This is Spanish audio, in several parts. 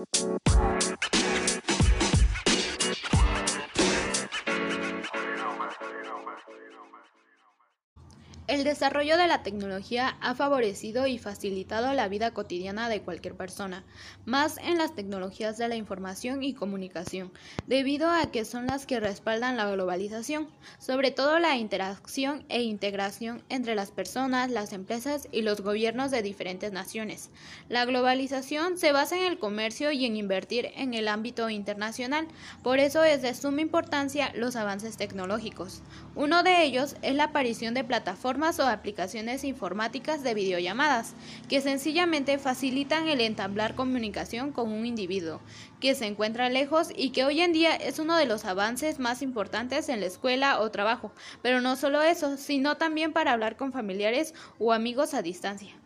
Música El desarrollo de la tecnología ha favorecido y facilitado la vida cotidiana de cualquier persona, más en las tecnologías de la información y comunicación, debido a que son las que respaldan la globalización, sobre todo la interacción e integración entre las personas, las empresas y los gobiernos de diferentes naciones. La globalización se basa en el comercio y en invertir en el ámbito internacional, por eso es de suma importancia los avances tecnológicos. Uno de ellos es la aparición de plataformas o aplicaciones informáticas de videollamadas, que sencillamente facilitan el entablar comunicación con un individuo que se encuentra lejos y que hoy en día es uno de los avances más importantes en la escuela o trabajo, pero no solo eso, sino también para hablar con familiares o amigos a distancia.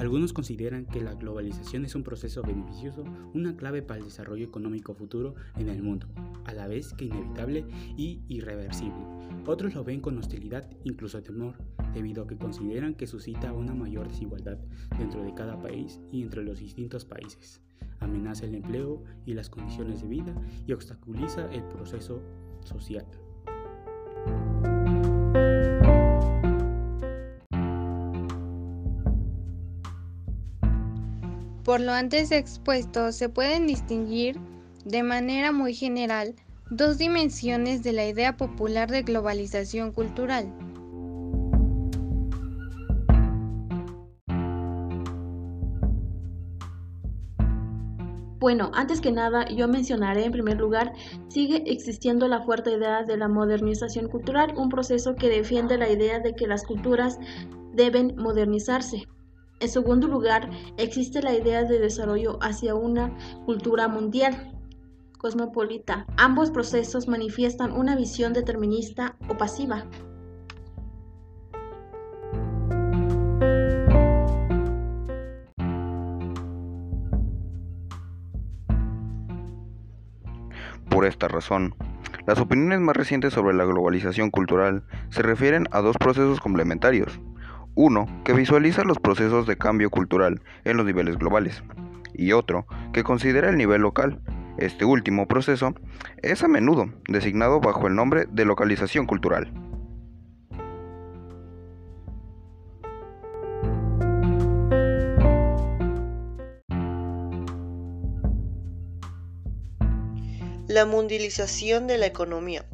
Algunos consideran que la globalización es un proceso beneficioso, una clave para el desarrollo económico futuro en el mundo, a la vez que inevitable y irreversible. Otros lo ven con hostilidad, incluso temor, debido a que consideran que suscita una mayor desigualdad dentro de cada país y entre los distintos países, amenaza el empleo y las condiciones de vida y obstaculiza el proceso social. Por lo antes expuesto, se pueden distinguir de manera muy general dos dimensiones de la idea popular de globalización cultural. Bueno, antes que nada, yo mencionaré en primer lugar, sigue existiendo la fuerte idea de la modernización cultural, un proceso que defiende la idea de que las culturas deben modernizarse. En segundo lugar, existe la idea de desarrollo hacia una cultura mundial cosmopolita. Ambos procesos manifiestan una visión determinista o pasiva. Por esta razón, las opiniones más recientes sobre la globalización cultural se refieren a dos procesos complementarios uno, que visualiza los procesos de cambio cultural en los niveles globales, y otro, que considera el nivel local. Este último proceso es a menudo designado bajo el nombre de localización cultural. La mundialización de la economía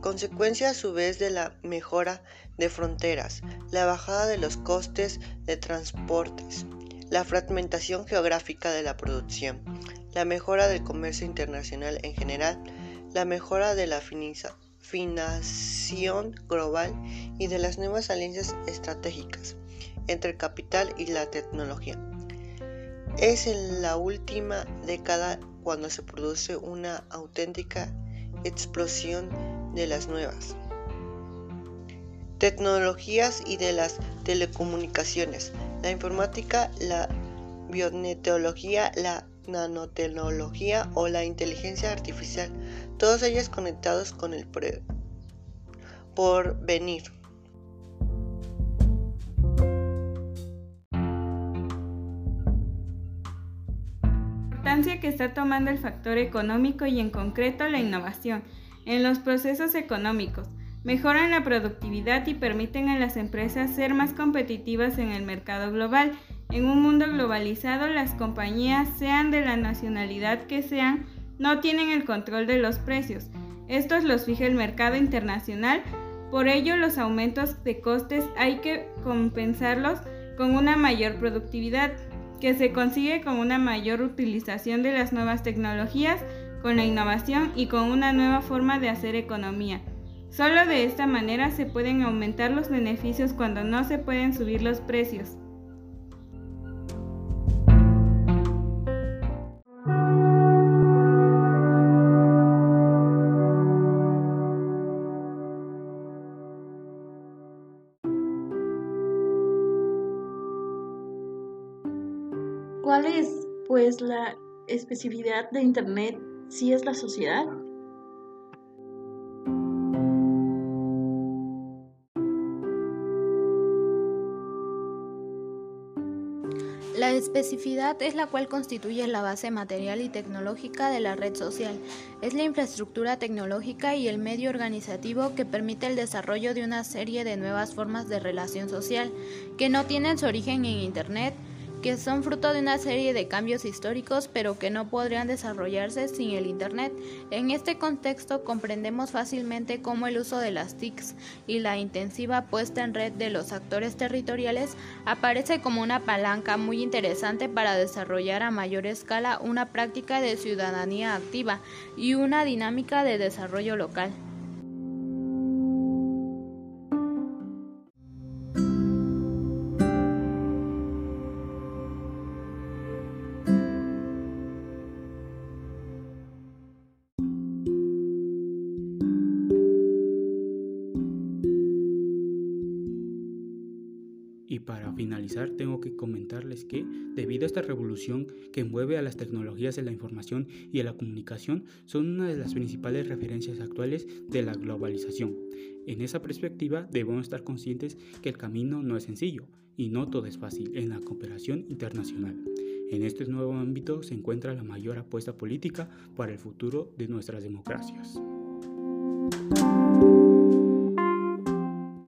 consecuencia a su vez de la mejora de fronteras, la bajada de los costes de transportes, la fragmentación geográfica de la producción, la mejora del comercio internacional en general, la mejora de la financiación global y de las nuevas alianzas estratégicas entre el capital y la tecnología. Es en la última década cuando se produce una auténtica explosión de las nuevas tecnologías y de las telecomunicaciones, la informática, la bioneteología, la nanotecnología o la inteligencia artificial, todos ellos conectados con el porvenir. Importancia que está tomando el factor económico y en concreto la innovación en los procesos económicos, mejoran la productividad y permiten a las empresas ser más competitivas en el mercado global. En un mundo globalizado, las compañías, sean de la nacionalidad que sean, no tienen el control de los precios. Estos los fija el mercado internacional, por ello los aumentos de costes hay que compensarlos con una mayor productividad, que se consigue con una mayor utilización de las nuevas tecnologías, con la innovación y con una nueva forma de hacer economía. Solo de esta manera se pueden aumentar los beneficios cuando no se pueden subir los precios. ¿Cuál es, pues, la especificidad de Internet si es la sociedad? La especificidad es la cual constituye la base material y tecnológica de la red social. Es la infraestructura tecnológica y el medio organizativo que permite el desarrollo de una serie de nuevas formas de relación social que no tienen su origen en Internet, que son fruto de una serie de cambios históricos, pero que no podrían desarrollarse sin el Internet. En este contexto comprendemos fácilmente cómo el uso de las TICs y la intensiva puesta en red de los actores territoriales aparece como una palanca muy interesante para desarrollar a mayor escala una práctica de ciudadanía activa y una dinámica de desarrollo local. Para finalizar, tengo que comentarles que, debido a esta revolución que envuelve a las tecnologías de la información y de la comunicación, son una de las principales referencias actuales de la globalización. En esa perspectiva, debemos estar conscientes que el camino no es sencillo y no todo es fácil en la cooperación internacional. En este nuevo ámbito se encuentra la mayor apuesta política para el futuro de nuestras democracias.